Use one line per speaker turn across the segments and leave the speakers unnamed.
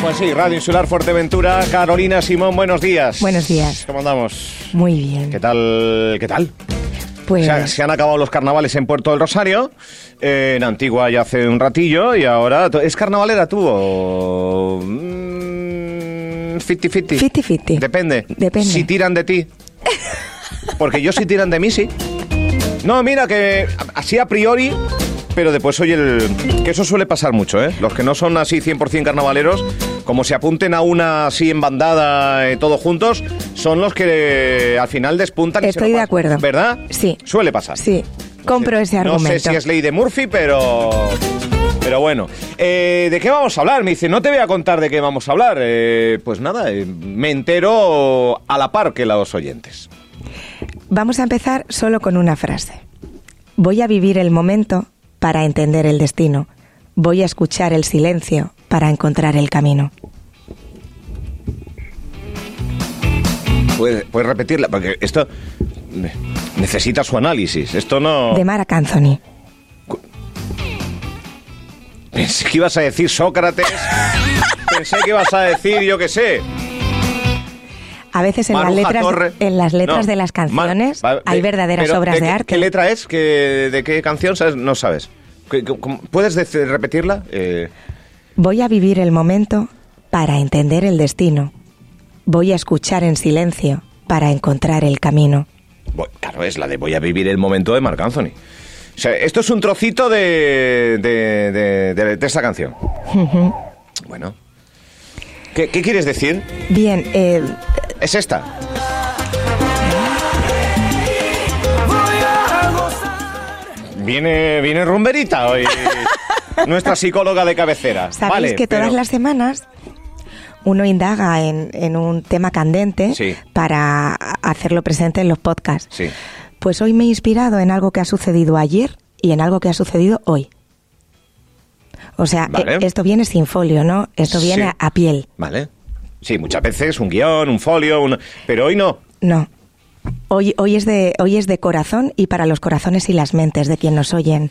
Pues sí, Radio Insular Fuerteventura. Carolina Simón, buenos días.
Buenos días.
¿Cómo andamos?
Muy bien.
¿Qué tal? ¿Qué tal?
Pues
Se, ha- se han acabado los carnavales en Puerto del Rosario, eh, en Antigua ya hace un ratillo, y ahora... ¿Es carnavalera tú o...? mm, 50-50.
50-50.
Depende.
Depende.
Si tiran de ti. Porque yo si tiran de mí, sí. No, mira que así a priori, pero después oye el... Que eso suele pasar mucho, ¿eh? Los que no son así 100% carnavaleros, como se apunten a una así en bandada, eh, todos juntos, son los que eh, al final despuntan. y se
Estoy de acuerdo.
¿Verdad?
Sí.
Suele pasar.
sí, compro ese
No
argumento.
sé si es ley de Murphy, pero... Pero bueno, Eh, ¿de qué vamos a hablar? Me dice, no te voy a contar de qué vamos a hablar. Eh, pues nada, eh, me entero a la par que los oyentes.
Vamos a empezar solo con una frase. Voy a vivir el momento para entender el destino. Voy a escuchar el silencio para encontrar el camino.
¿Puedes, puedes repetirla? Porque esto ne- necesita su análisis. Esto no...
De Marc Anthony.
Pensé que ibas a decir Sócrates. Pensé que ibas a decir, yo qué sé.
A veces en las letras,
Torre.
en las letras
No,
de las canciones hay
de-
verdaderas
pero
obras de, arte.
¿Qué letra es? ¿Qué- ¿De qué canción sabes? No sabes. ¿Qué- qué- cómo- ¿Puedes decir- repetirla? Eh,
Voy a vivir el momento para entender el destino. Voy a escuchar en silencio para encontrar el camino.
Bueno, claro, es la de voy a vivir el momento de Marc Anthony. O sea, esto es un trocito de, de, de, de- de esta canción. Bueno. ¿Qué, qué quieres decir?
Bien, eh,
Es esta. Viene, viene rumberita hoy. Nuestra psicóloga de cabecera.
sabéis
Vale,
que todas
pero-
las semanas uno indaga en, en un tema candente
Sí.
para hacerlo presente en los podcasts.
Sí.
Pues hoy me he inspirado en algo que ha sucedido ayer y en algo que ha sucedido hoy. O sea,
Vale.
eh, esto viene sin folio, ¿no? Esto viene
Sí.
a, a piel.
Vale. Sí, muchas veces un guion, un folio, un- pero hoy no.
No. Hoy, hoy, es de, hoy es de corazón y para los corazones y las mentes de quien nos oyen.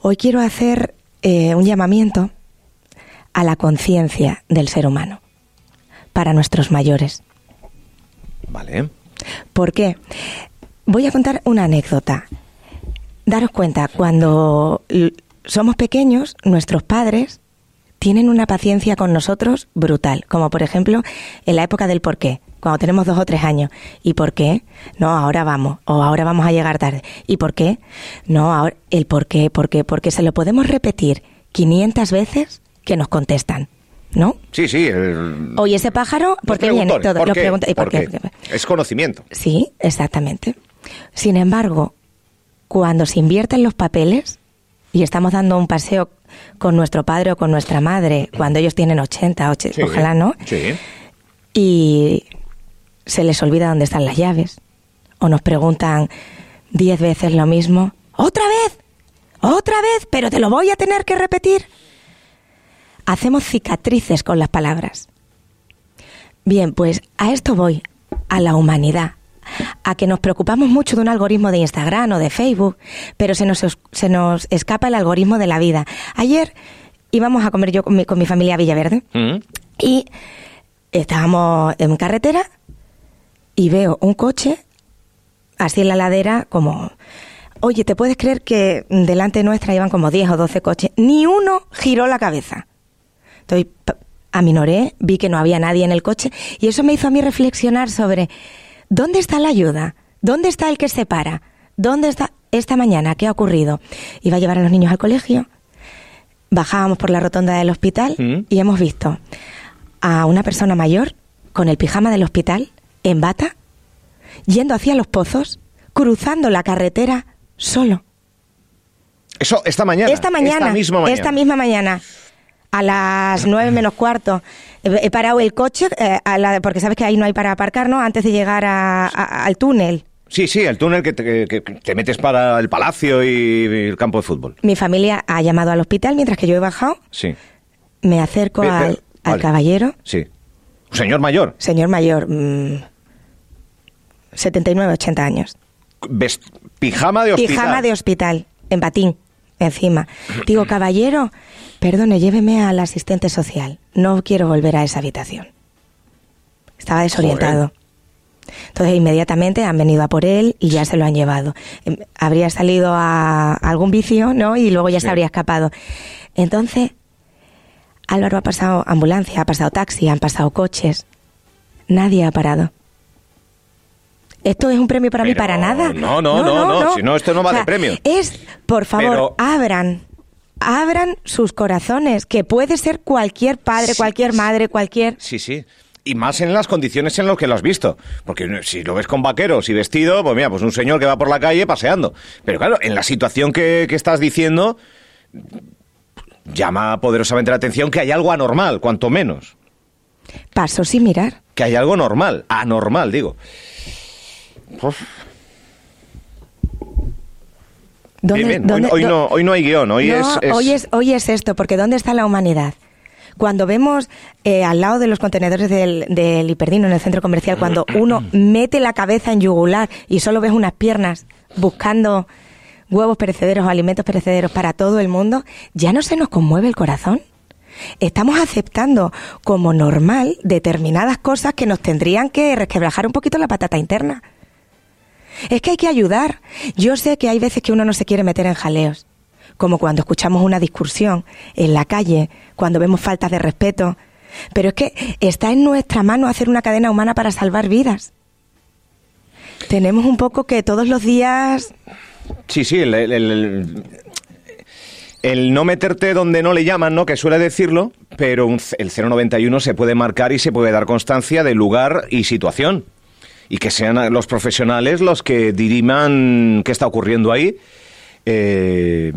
Hoy quiero hacer eh, un llamamiento a la conciencia del ser humano para nuestros mayores.
Vale.
¿Por qué? Voy a contar una anécdota. Daros cuenta, cuando somos pequeños, nuestros padres tienen una paciencia con nosotros brutal, como por ejemplo en la época del por qué, cuando tenemos dos o tres años. ¿Y por qué? No, ahora vamos, o ahora vamos a llegar tarde. ¿Y por qué? No, ahora el por qué, por qué, porque se lo podemos repetir 500 veces que nos contestan, ¿no?
Sí, sí. el-
Oye, ese pájaro, ¿por qué viene? Todo,
¿por qué?
¿y por
¿Por
qué?
qué? Es conocimiento.
Sí, exactamente. Sin embargo, cuando se invierten los papeles y estamos dando un paseo con nuestro padre o con nuestra madre, cuando ellos tienen 80, och-
Sí.
ojalá no,
Sí.
y se les olvida dónde están las llaves, o nos preguntan diez veces lo mismo, otra vez, otra vez, pero te lo voy a tener que repetir. Hacemos cicatrices con las palabras. Bien, pues a esto voy, a la humanidad, a que nos preocupamos mucho de un algoritmo de Instagram o de Facebook, pero se nos, se nos escapa el algoritmo de la vida. Ayer íbamos a comer yo con mi, con mi familia a Villaverde
Mm.
y estábamos en carretera y veo un coche así en la ladera como... Oye, ¿te puedes creer que delante nuestra iban como 10 o 12 coches? Ni uno giró la cabeza. Entonces, aminoré, vi que no había nadie en el coche y eso me hizo a mí reflexionar sobre ¿dónde está la ayuda? ¿Dónde está el que se para? ¿Dónde está esta mañana? ¿Qué ha ocurrido? Iba a llevar a los niños al colegio, bajábamos por la rotonda del hospital
Mm.
y hemos visto a una persona mayor con el pijama del hospital en bata, yendo hacia los pozos, cruzando la carretera solo.
Eso, esta mañana.
Esta mañana,
Esta misma mañana.
esta misma mañana, a las nueve menos cuarto, he parado el coche, eh, a la- porque sabes que ahí no hay para aparcar, ¿no? Antes de llegar a- a- al túnel.
Sí, sí, el túnel que te, que- que te metes para el palacio y el campo de fútbol.
Mi familia ha llamado al hospital mientras que yo he bajado.
Sí.
Me acerco
Ve-
al,
vale.
caballero,
Sí. Señor mayor.
señor mayor, mm, 79, 80 años.
Pijama de hospital.
Pijama de hospital, en batín. Encima. Digo, caballero, perdone, lléveme al asistente social. No quiero volver a esa habitación. Estaba desorientado. Entonces inmediatamente han venido a por él y ya se lo han llevado. Em, Habría salido a algún vicio, ¿no? Y luego ya
Sí.
se habría escapado. Entonces, Álvaro ha pasado ambulancia, ha pasado taxi, han pasado coches. Nadie ha parado. Esto es un premio para mí para nada.
no, no, no, no, si no, esto no va de premio.
Es, por favor,
Pero-
abran, abran sus corazones, que puede ser cualquier padre,
Sí,
cualquier madre, cualquier...
Sí, sí. Y más en las condiciones en las que lo has visto. Porque si lo ves con vaqueros y vestido, pues mira, pues un señor que va por la calle paseando. Pero claro, en la situación que, que estás diciendo, llama poderosamente la atención que hay algo anormal, cuanto menos.
Paso sin mirar.
Que hay algo normal, anormal, digo. Uf,
¿Dónde-
bien, bien. Hoy,
dónde-
hoy no, hoy no hay guion, hoy,
No,
es, es-
hoy es hoy es esto, porque ¿dónde está la humanidad? Cuando vemos eh, al lado de los contenedores del, del Hiperdino en el centro comercial, cuando uno mete la cabeza en yugular y solo ves unas piernas buscando huevos perecederos o alimentos perecederos para todo el mundo, ¿ya no se nos conmueve el corazón? Estamos aceptando como normal determinadas cosas que nos tendrían que resquebrajar un poquito la patata interna. Es que hay que ayudar. Yo sé que hay veces que uno no se quiere meter en jaleos, como cuando escuchamos una discusión en la calle, cuando vemos faltas de respeto. Pero es que está en nuestra mano hacer una cadena humana para salvar vidas. Tenemos un poco que todos los días
Sí, sí, el, el- no meterte donde no le llaman, ¿no? Que suele decirlo, pero el 091 se puede marcar y se puede dar constancia de lugar y situación. Y que sean los profesionales los que diriman qué está ocurriendo ahí. Eh,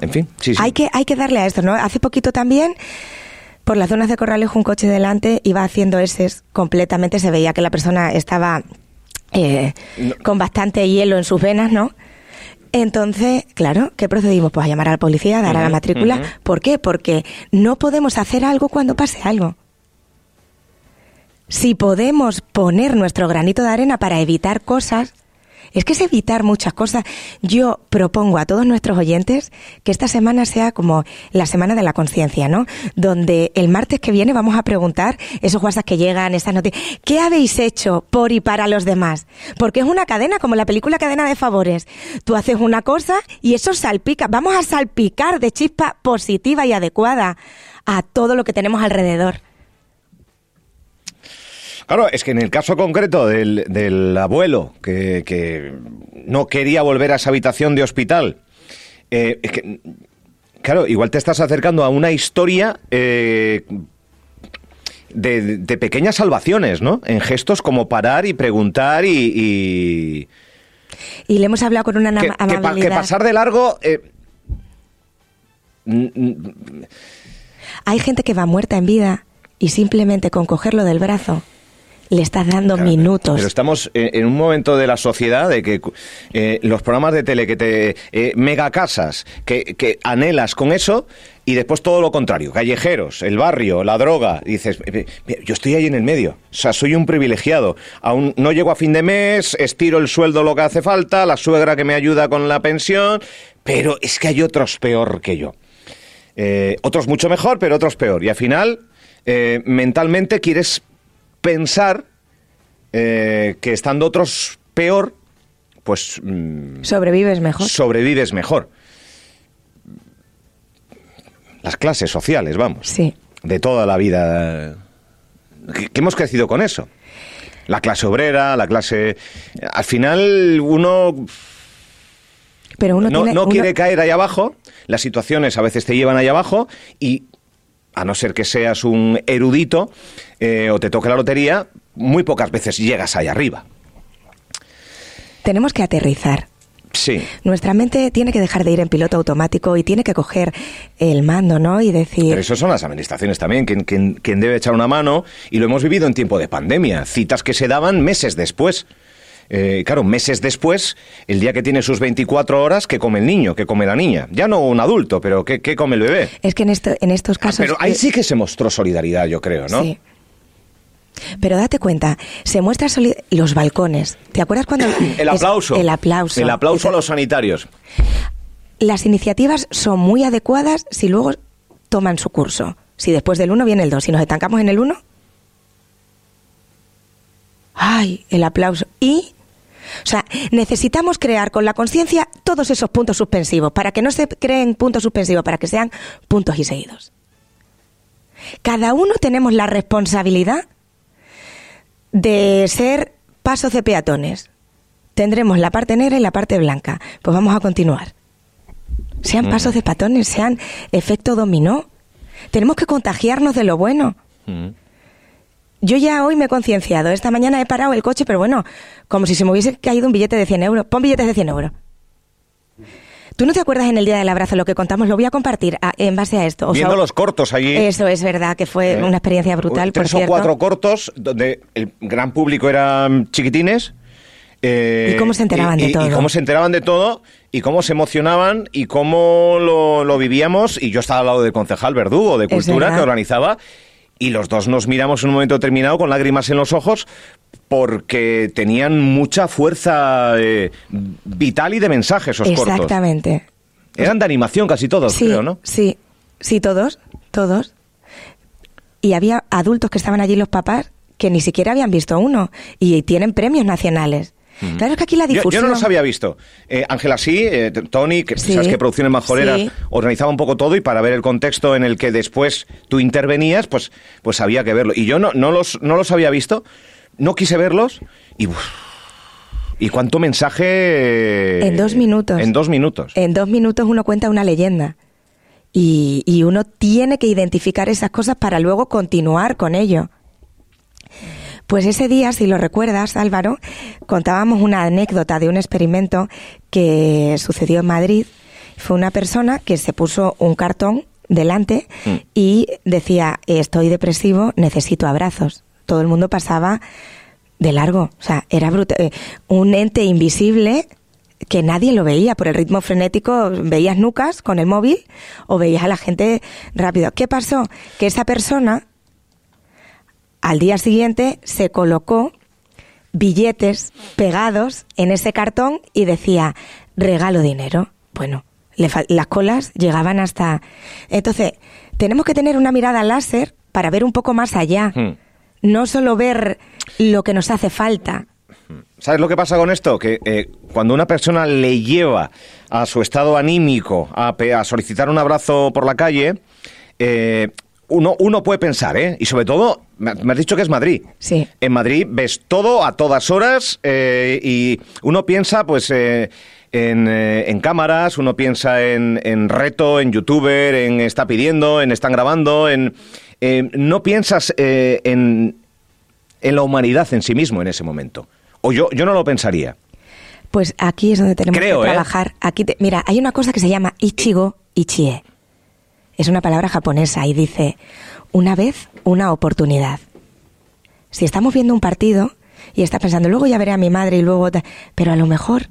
en fin, sí, sí.
Hay que, hay que darle a esto, ¿no? Hace poquito también, por las zonas de Corralejo, un coche delante iba haciendo eses completamente, se veía que la persona estaba eh,
No.
con bastante hielo en sus venas, ¿no? Entonces, claro, ¿qué procedimos? Pues a llamar a la policía, a dar a la matrícula. ¿Por qué? Porque no podemos hacer algo cuando pase algo. Si podemos poner nuestro granito de arena para evitar cosas, es que es evitar muchas cosas. Yo propongo a todos nuestros oyentes que esta semana sea como la semana de la conciencia, ¿no? Donde el martes que viene vamos a preguntar esos WhatsApp que llegan, esas noticias, ¿qué habéis hecho por y para los demás? Porque es una cadena, como la película Cadena de Favores. Tú haces una cosa y eso salpica. Vamos a salpicar de chispa positiva y adecuada a todo lo que tenemos alrededor.
Claro, es que en el caso concreto del, del abuelo que, que no quería volver a esa habitación de hospital, eh, es que, claro, igual te estás acercando a una historia eh, de, de pequeñas salvaciones, ¿no? En gestos como parar y preguntar y... y-
Y le hemos hablado con una
que, que pasar de largo... eh,
Hay gente que va muerta en vida y simplemente con cogerlo del brazo le estás dando
Claro,
minutos.
Pero estamos en, un momento de la sociedad de que eh, los programas de tele que te eh, mega casas que, que anhelas con eso y después todo lo contrario, callejeros, el barrio, la droga, y dices, "Eh, eh, yo estoy ahí en el medio, o sea, soy un privilegiado, aún no llego a fin de mes, estiro el sueldo lo que hace falta, la suegra que me ayuda con la pensión, pero es que hay otros peor que yo. Eh, otros mucho mejor, pero otros peor. Y al final, eh, mentalmente quieres pensar eh, que estando otros peor, pues mm,
Sobrevives mejor.
sobrevives mejor. Las clases sociales, vamos.
Sí.
De toda la vida. Que, que hemos crecido con eso. La clase obrera, la clase... Al final uno
Pero uno
no,
tiene,
no
uno-
quiere caer ahí abajo, las situaciones a veces te llevan ahí abajo y a no ser que seas un erudito eh, o te toque la lotería, muy pocas veces llegas ahí arriba.
tenemos que aterrizar.
Sí.
Nuestra mente tiene que dejar de ir en piloto automático y tiene que coger el mando, ¿no? Y decir,
Pero eso son las administraciones también, quien, quien- quien debe echar una mano, y lo hemos vivido en tiempo de pandemia, citas que se daban meses después. Eh, claro, meses después, el día que tiene sus 24 horas, ¿qué come el niño? ¿Qué come la niña? Ya no un adulto, pero ¿qué, qué come el bebé?
es que en, esto, en estos casos...
Pero ahí sí que se mostró solidaridad, yo creo, ¿no?
Sí. Pero date cuenta, se muestra los balcones. ¿Te acuerdas cuando
El
es-
aplauso.
el aplauso.
El aplauso a los sanitarios.
las iniciativas son muy adecuadas si luego toman su curso. Si después del 1 viene el 2, si nos estancamos en el 1, ¡ay! El aplauso. Y o sea, necesitamos crear con la conciencia todos esos puntos suspensivos, para que no se creen puntos suspensivos, para que sean puntos y seguidos. Cada uno tenemos la responsabilidad de ser pasos de peatones. Tendremos la parte negra y la parte blanca. Pues vamos a continuar. Sean
Mm.
pasos de peatones, sean efecto dominó. Tenemos que contagiarnos de lo bueno. Yo ya hoy me he concienciado. Esta mañana he parado el coche, pero bueno, como si se me hubiese caído un billete de 100 euros. Pon billetes de 100 euros. ¿Tú no te acuerdas en el Día del Abrazo lo que contamos? Lo voy a compartir a- en base a esto. O sea,
Viendo los cortos allí.
Eso es verdad, que fue
¿eh?
una experiencia brutal, por
Tres o
cierto.
cuatro cortos donde el gran público eran chiquitines. eh,
¿Y cómo se enteraban
y-
de
y-
todo?
Y cómo se enteraban de todo, y cómo se emocionaban, y cómo lo, lo vivíamos. Y yo estaba al lado del concejal Verdugo de Cultura que organizaba. Y los dos nos miramos en un momento determinado con lágrimas en los ojos porque tenían mucha fuerza eh, vital y de mensaje esos cortos.
Exactamente.
Eran de animación casi todos,
sí,
creo, ¿no?
Sí, sí, todos, todos. Y había adultos que estaban allí, los papás, que ni siquiera habían visto uno y tienen premios nacionales. Claro que aquí la
Yo-
difusión...
Yo, no los había visto. Eh, Ángela sí, eh, Tony, que
Sí.
sabes que Producciones Majoreras
Sí.
organizaba un poco todo y para ver el contexto en el que después tú intervenías, pues, pues había que verlo. Y yo no, no, los, no los había visto, no quise verlos y... ¿Y cuánto mensaje?
En dos minutos.
En dos minutos.
En dos minutos uno cuenta una leyenda. Y, y uno tiene que identificar esas cosas para luego continuar con ello. Pues ese día, si lo recuerdas, Álvaro, contábamos una anécdota de un experimento que sucedió en Madrid. Fue una persona que se puso un cartón delante
Mm.
y decía, estoy depresivo, necesito abrazos. Todo el mundo pasaba de largo. O sea, era brutal. Eh, Un ente invisible que nadie lo veía por el ritmo frenético. Veías nucas con el móvil o veías a la gente rápido. ¿Qué pasó? Que esa persona al día siguiente se colocó billetes pegados en ese cartón y decía regalo dinero. Bueno, le las colas llegaban hasta... Entonces, tenemos que tener una mirada láser para ver un poco más allá.
Hmm.
No solo ver lo que nos hace falta.
¿Sabes lo que pasa con esto? Que eh, cuando una persona le lleva a su estado anímico a solicitar un abrazo por la calle, eh, uno, uno puede pensar, ¿eh? Y sobre todo, me has dicho que es Madrid.
Sí.
En Madrid ves todo a todas horas eh, y uno piensa, pues, eh, en, eh, en cámaras, uno piensa en, en reto, en youtuber, en está pidiendo, en están grabando, en... eh, no piensas en, en la humanidad en sí mismo en ese momento. O yo, yo no lo pensaría.
Pues aquí es donde tenemos
Creo,
que trabajar. Aquí te- mira, hay una cosa que se llama Ichigo Ichie. Es una palabra japonesa y dice, una vez, una oportunidad. Si estamos viendo un partido y estás pensando, luego ya veré a mi madre y luego... ta-", Pero a lo mejor,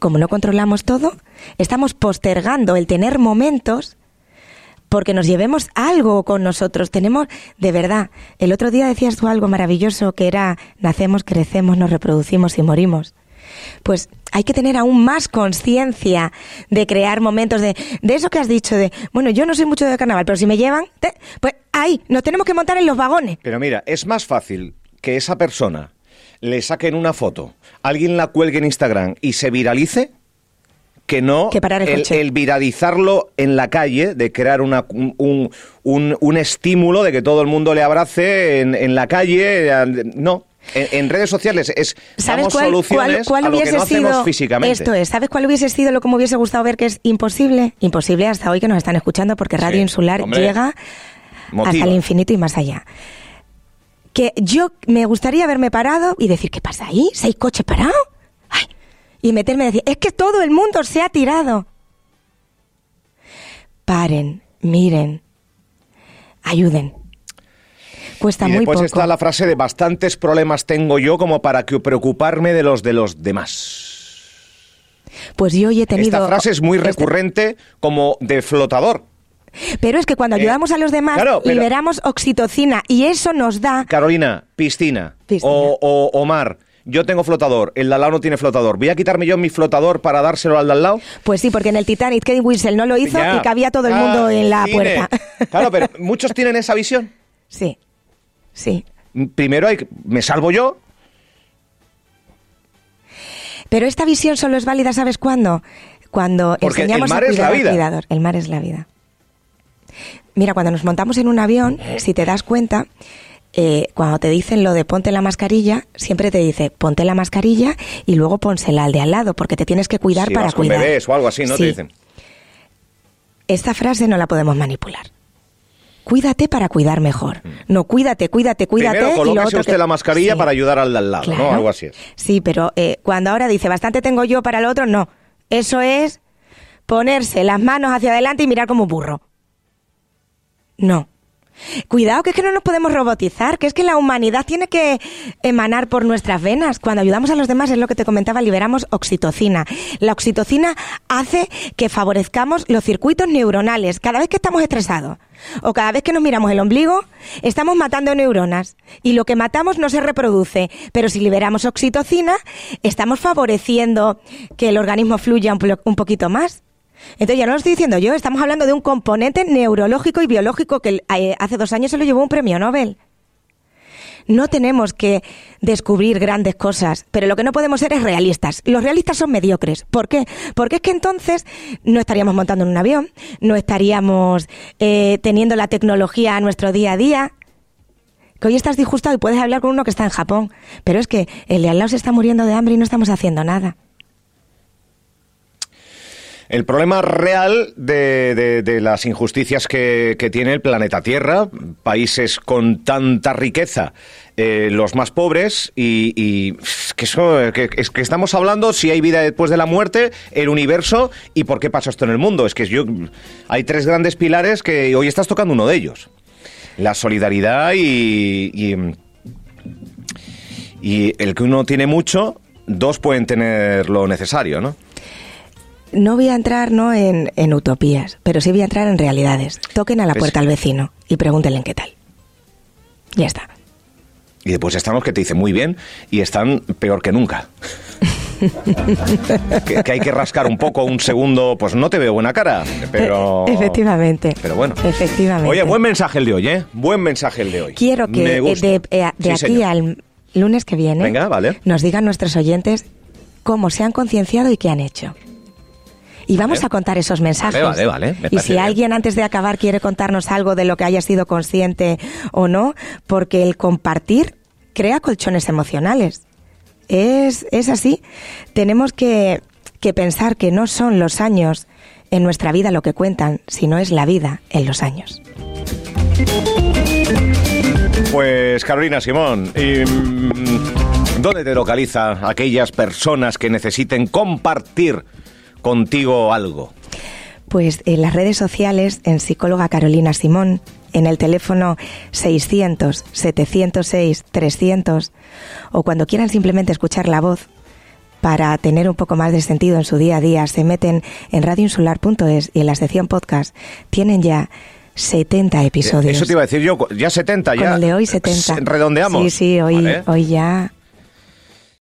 como no controlamos todo, estamos postergando el tener momentos porque nos llevemos algo con nosotros. Tenemos, de verdad, el otro día decías tú algo maravilloso que era, nacemos, crecemos, nos reproducimos y morimos. Pues hay que tener aún más conciencia de crear momentos de, de eso que has dicho, de, bueno, yo no soy mucho de carnaval, pero si me llevan, te- pues ahí, nos tenemos que montar en los vagones.
Pero mira, es más fácil que esa persona le saquen una foto, alguien la cuelgue en Instagram y se viralice que no
Que parar el
el, viralizarlo en la calle, de crear una, un, un- un- un estímulo de que todo el mundo le abrace en, en la calle. eh, No. En, en redes sociales es
¿Sabes
damos
cuál,
soluciones
cuál- cuál
a lo que
hubiese
no hacemos
sido
físicamente.
esto es? ¿Sabes cuál hubiese sido lo que me hubiese gustado ver que es imposible? Imposible hasta hoy que nos están escuchando porque Radio
Sí,
Insular
hombre.
llega
Motiva.
hasta el infinito y más allá. Que yo me gustaría haberme parado y decir, ¿qué pasa ahí? ¿Seis coches parados? Ay, y meterme y decir, es que todo el mundo se ha tirado. Paren, miren, ayuden. Cuesta
y
muy
después
poco.
está la frase de bastantes problemas tengo yo como para que preocuparme de los de los demás.
Pues yo hoy he tenido...
Esta frase es muy recurrente como de flotador.
Pero es que cuando
Eh,
ayudamos a los demás,
claro, pero-
liberamos oxitocina y eso nos da...
Carolina, piscina,
Piscina.
O, o- o mar. yo tengo flotador, el de al lado no tiene flotador. ¿Voy a quitarme yo mi flotador para dárselo al de al lado?
Pues sí, porque en el Titanic Kate Winslet no lo hizo
Ya.
y cabía todo el
Ah,
mundo en la
cine.
puerta.
Claro, pero muchos tienen esa visión.
Sí, sí.
Primero hay, me salvo yo,
Pero esta visión solo es válida, ¿sabes cuándo? Cuando
Porque el
enseñamos
mar
a
es la vida.
cuidador. El mar es la vida. Mira, cuando nos montamos en un avión, si te das cuenta, eh, cuando te dicen lo de ponte la mascarilla, siempre te dice ponte la mascarilla y luego pónsela al de al lado, porque te tienes que cuidar
si
para
vas con
cuidar.
bebés o algo así, ¿no?
Sí.
Te dicen.
Esta frase no la podemos manipular. Cuídate para cuidar mejor. No, cuídate, cuídate, cuídate.
Mm. Primero
y lo
usted
que-
la mascarilla
Sí.
para ayudar al de al lado, ¿no?
Claro.
Algo así es.
Sí, pero eh, cuando ahora dice bastante tengo yo para el otro, no. Eso es ponerse las manos hacia adelante y mirar como un burro. No. Cuidado, que es que no nos podemos robotizar, que es que la humanidad tiene que emanar por nuestras venas. Cuando ayudamos a los demás, es lo que te comentaba, liberamos oxitocina. La oxitocina hace que favorezcamos los circuitos neuronales. Cada vez que estamos estresados o cada vez que nos miramos el ombligo, estamos matando neuronas. Y lo que matamos no se reproduce. Pero si liberamos oxitocina, estamos favoreciendo que el organismo fluya un, un poquito más. Entonces ya no lo estoy diciendo yo, estamos hablando de un componente neurológico y biológico que eh, hace dos años se lo llevó un premio Nobel. No tenemos que descubrir grandes cosas, pero lo que no podemos ser es realistas. Los realistas son mediocres. ¿Por qué? Porque es que entonces no estaríamos montando en un avión, no estaríamos eh, teniendo la tecnología a nuestro día a día. Que hoy estás disgustado y puedes hablar con uno que está en Japón, pero es que el de al está muriendo de hambre y no estamos haciendo nada.
El problema real de, de- las injusticias que, que tiene el planeta Tierra, países con tanta riqueza, eh, los más pobres, y, que, eso, es que estamos hablando si hay vida después de la muerte, el universo y por qué pasa esto en el mundo. Es que yo, hay tres grandes pilares que hoy estás tocando uno de ellos. La solidaridad y, y, y el que uno tiene mucho, dos pueden tener lo necesario, ¿no?
No voy a entrar no en, en utopías, pero sí voy a entrar en realidades. Toquen a la
Pues-
puerta al vecino y pregúntenle en qué tal. Ya está.
Y después están los que te dicen muy bien y están peor que nunca. que, que hay que rascar un poco, un segundo, pues no te veo buena cara, pero...
Efectivamente.
Pero bueno.
Efectivamente.
Oye, buen mensaje el de hoy, ¿eh? Buen mensaje el de hoy.
Quiero que eh, de, de
Sí,
aquí
señor.
al lunes que viene
Venga, vale.
nos digan nuestros oyentes cómo se han concienciado y qué han hecho. Y vamos
Vale.
a contar esos mensajes.
Vale, vale, vale,
Y si
bien.
alguien antes de acabar quiere contarnos algo de lo que haya sido consciente o no, porque el compartir crea colchones emocionales. Es, es así. Tenemos que, que pensar que no son los años en nuestra vida lo que cuentan, sino es la vida en los años.
Pues Carolina Simón, y, mm, ¿dónde te localiza aquellas personas que necesiten compartir contigo algo?
Pues en las redes sociales, en psicóloga Carolina Simón, en el teléfono 600-706-300, o cuando quieran simplemente escuchar la voz para tener un poco más de sentido en su día a día, se meten en radioinsular.es y en la sección podcast tienen ya 70 episodios.
Eso te iba a decir yo, ya 70,
Con
ya.
el de hoy 70.
Redondeamos.
Sí, sí, hoy,
Vale.
hoy ya